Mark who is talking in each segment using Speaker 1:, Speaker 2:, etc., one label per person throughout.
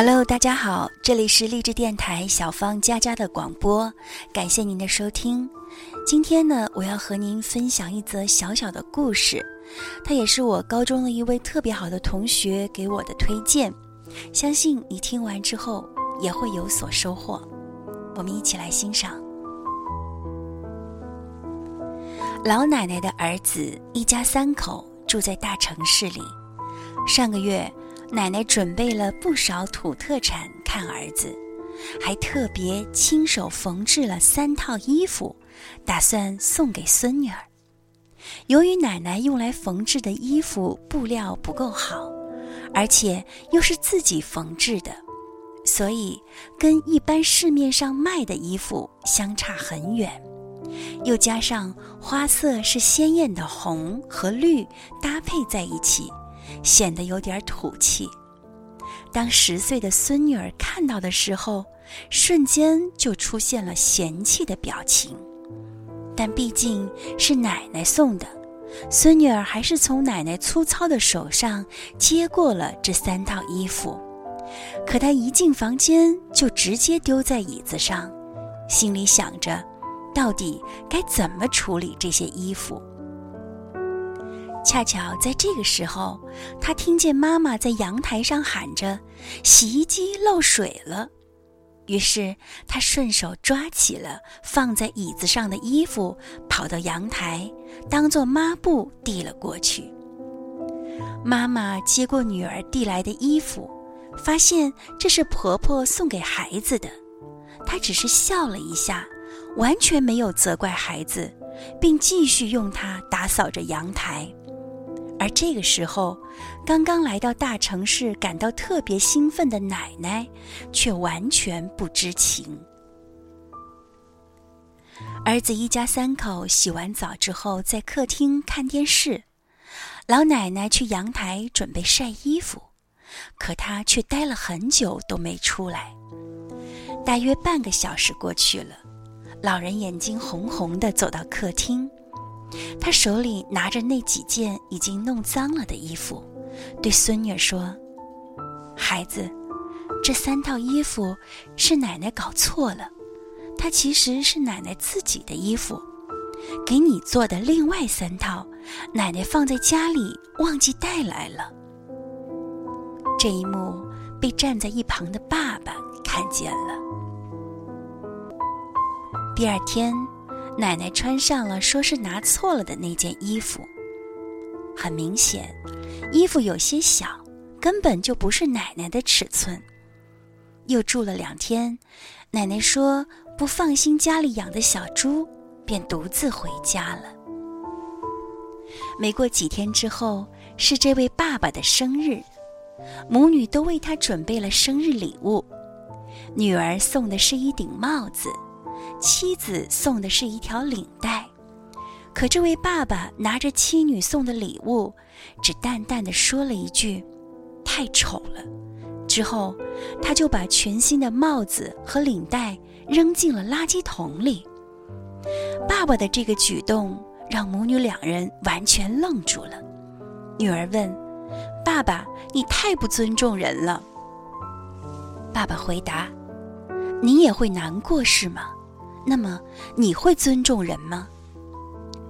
Speaker 1: Hello，大家好，这里是励志电台小芳佳佳的广播，感谢您的收听。今天呢，我要和您分享一则小小的故事，它也是我高中的一位特别好的同学给我的推荐，相信你听完之后也会有所收获。我们一起来欣赏。老奶奶的儿子一家三口住在大城市里，上个月奶奶准备了不少土特产看儿子，还特别亲手缝制了三套衣服。打算送给孙女儿。由于奶奶用来缝制的衣服布料不够好，而且又是自己缝制的，所以跟一般市面上卖的衣服相差很远。又加上花色是鲜艳的红和绿搭配在一起，显得有点土气。当十岁的孙女儿看到的时候，瞬间就出现了嫌弃的表情。但毕竟是奶奶送的，孙女儿还是从奶奶粗糙的手上接过了这三套衣服。可她一进房间就直接丢在椅子上，心里想着，到底该怎么处理这些衣服。恰巧在这个时候，她听见妈妈在阳台上喊着：“洗衣机漏水了。”于是他顺手抓起了放在椅子上的衣服，跑到阳台，当做抹布递了过去。妈妈接过女儿递来的衣服，发现这是婆婆送给孩子的，她只是笑了一下，完全没有责怪孩子，并继续用它打扫着阳台。而这个时候，刚刚来到大城市、感到特别兴奋的奶奶，却完全不知情。儿子一家三口洗完澡之后，在客厅看电视，老奶奶去阳台准备晒衣服，可她却待了很久都没出来。大约半个小时过去了，老人眼睛红红的走到客厅。他手里拿着那几件已经弄脏了的衣服，对孙女说：“孩子，这三套衣服是奶奶搞错了，它其实是奶奶自己的衣服，给你做的另外三套，奶奶放在家里忘记带来了。”这一幕被站在一旁的爸爸看见了。第二天。奶奶穿上了，说是拿错了的那件衣服。很明显，衣服有些小，根本就不是奶奶的尺寸。又住了两天，奶奶说不放心家里养的小猪，便独自回家了。没过几天之后，是这位爸爸的生日，母女都为他准备了生日礼物。女儿送的是一顶帽子。妻子送的是一条领带，可这位爸爸拿着妻女送的礼物，只淡淡的说了一句：“太丑了。”之后，他就把全新的帽子和领带扔进了垃圾桶里。爸爸的这个举动让母女两人完全愣住了。女儿问：“爸爸，你太不尊重人了。”爸爸回答：“你也会难过是吗？”那么你会尊重人吗？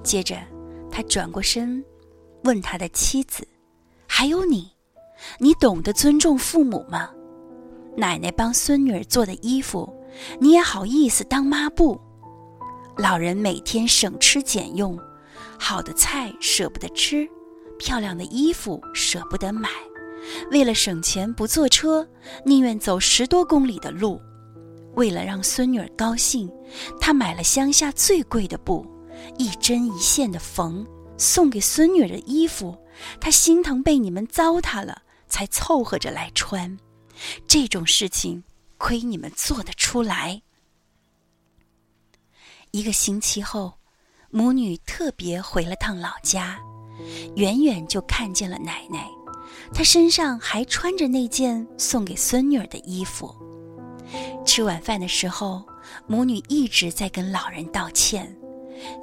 Speaker 1: 接着，他转过身，问他的妻子：“还有你，你懂得尊重父母吗？奶奶帮孙女儿做的衣服，你也好意思当抹布？老人每天省吃俭用，好的菜舍不得吃，漂亮的衣服舍不得买，为了省钱不坐车，宁愿走十多公里的路。”为了让孙女儿高兴，他买了乡下最贵的布，一针一线的缝，送给孙女儿的衣服，他心疼被你们糟蹋了，才凑合着来穿。这种事情，亏你们做得出来。一个星期后，母女特别回了趟老家，远远就看见了奶奶，她身上还穿着那件送给孙女儿的衣服。吃晚饭的时候，母女一直在跟老人道歉，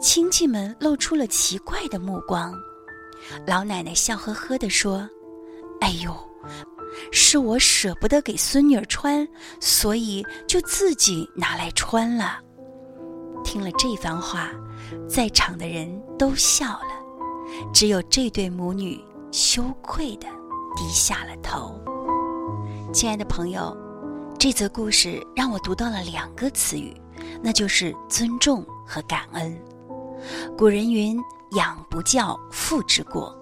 Speaker 1: 亲戚们露出了奇怪的目光。老奶奶笑呵呵地说：“哎呦，是我舍不得给孙女儿穿，所以就自己拿来穿了。”听了这番话，在场的人都笑了，只有这对母女羞愧的低下了头。亲爱的朋友，这则故事让我读到了两个词语，那就是尊重和感恩。古人云：“养不教，父之过。”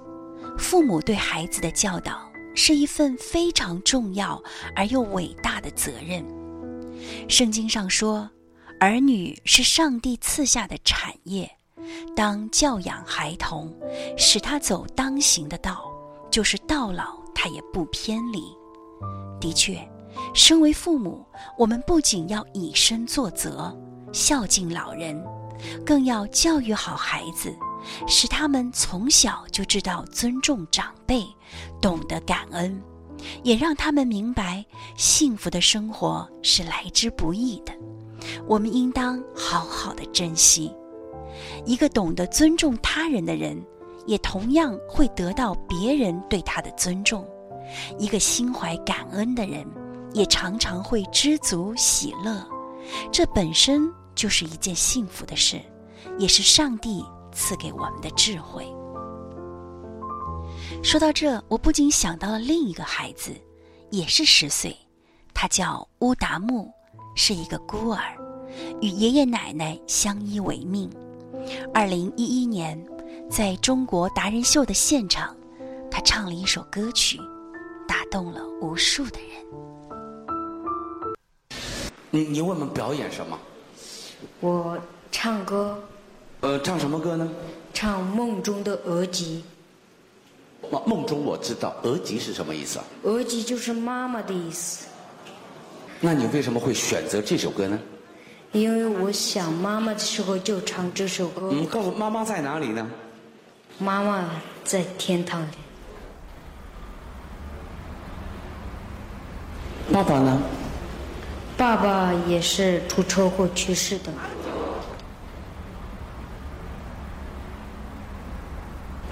Speaker 1: 父母对孩子的教导是一份非常重要而又伟大的责任。圣经上说。儿女是上帝赐下的产业，当教养孩童，使他走当行的道，就是到老他也不偏离。的确，身为父母，我们不仅要以身作则，孝敬老人，更要教育好孩子，使他们从小就知道尊重长辈，懂得感恩，也让他们明白幸福的生活是来之不易的。我们应当好好的珍惜。一个懂得尊重他人的人，也同样会得到别人对他的尊重。一个心怀感恩的人，也常常会知足喜乐。这本身就是一件幸福的事，也是上帝赐给我们的智慧。说到这，我不禁想到了另一个孩子，也是十岁，他叫乌达木。是一个孤儿，与爷爷奶奶相依为命。二零一一年，在中国达人秀的现场，他唱了一首歌曲，打动了无数的人。
Speaker 2: 你你为我们表演什么？
Speaker 3: 我唱歌。
Speaker 2: 呃，唱什么歌呢？
Speaker 3: 唱梦中的额吉。
Speaker 2: 梦梦中我知道，额吉是什么意思啊？
Speaker 3: 额吉就是妈妈的意思。
Speaker 2: 那你为什么会选择这首歌呢？
Speaker 3: 因为我想妈妈的时候就唱这首歌。
Speaker 2: 嗯，告诉妈妈在哪里呢？
Speaker 3: 妈妈在天堂里。
Speaker 2: 爸爸呢？
Speaker 3: 爸爸也是出车祸去世的。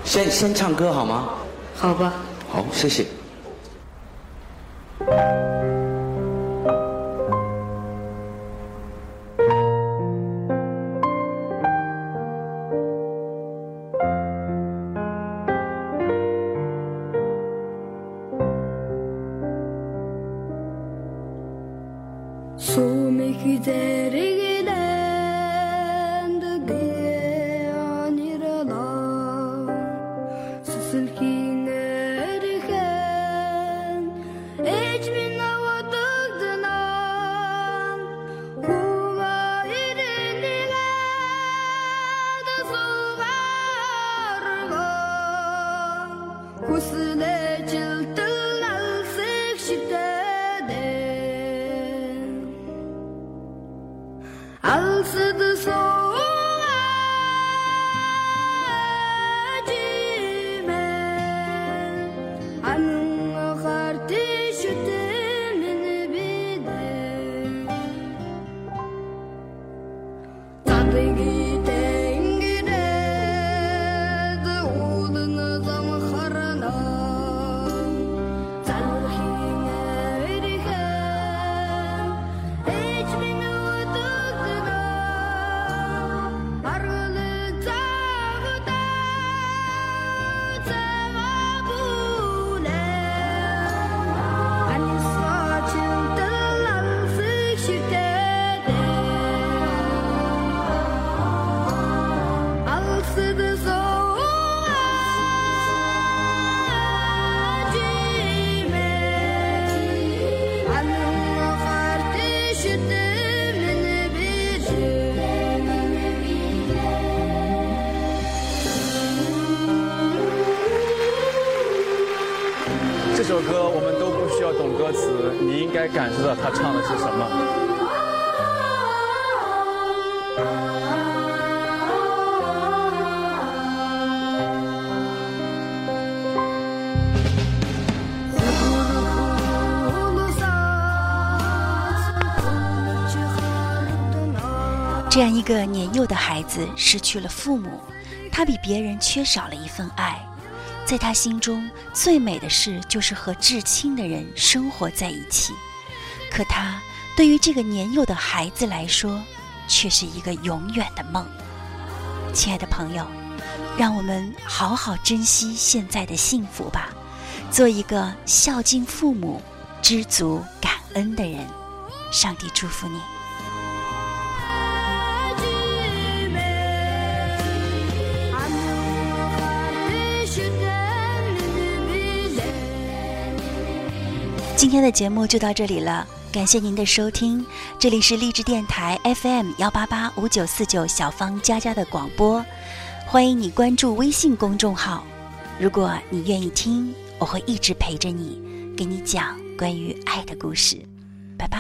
Speaker 2: 先先唱歌好吗？
Speaker 3: 好吧。
Speaker 2: 好，谢谢。
Speaker 4: 这这首歌我们都不需要懂歌词，你应该感受到他唱的是什么。
Speaker 1: 这样一个年幼的孩子失去了父母，他比别人缺少了一份爱。在他心中最美的事就是和至亲的人生活在一起。可他对于这个年幼的孩子来说，却是一个永远的梦。亲爱的朋友，让我们好好珍惜现在的幸福吧，做一个孝敬父母、知足感恩的人。上帝祝福你。今天的节目就到这里了，感谢您的收听。这里是励志电台 FM 幺八八五九四九小芳佳佳的广播，欢迎你关注微信公众号。如果你愿意听，我会一直陪着你，给你讲关于爱的故事。拜拜。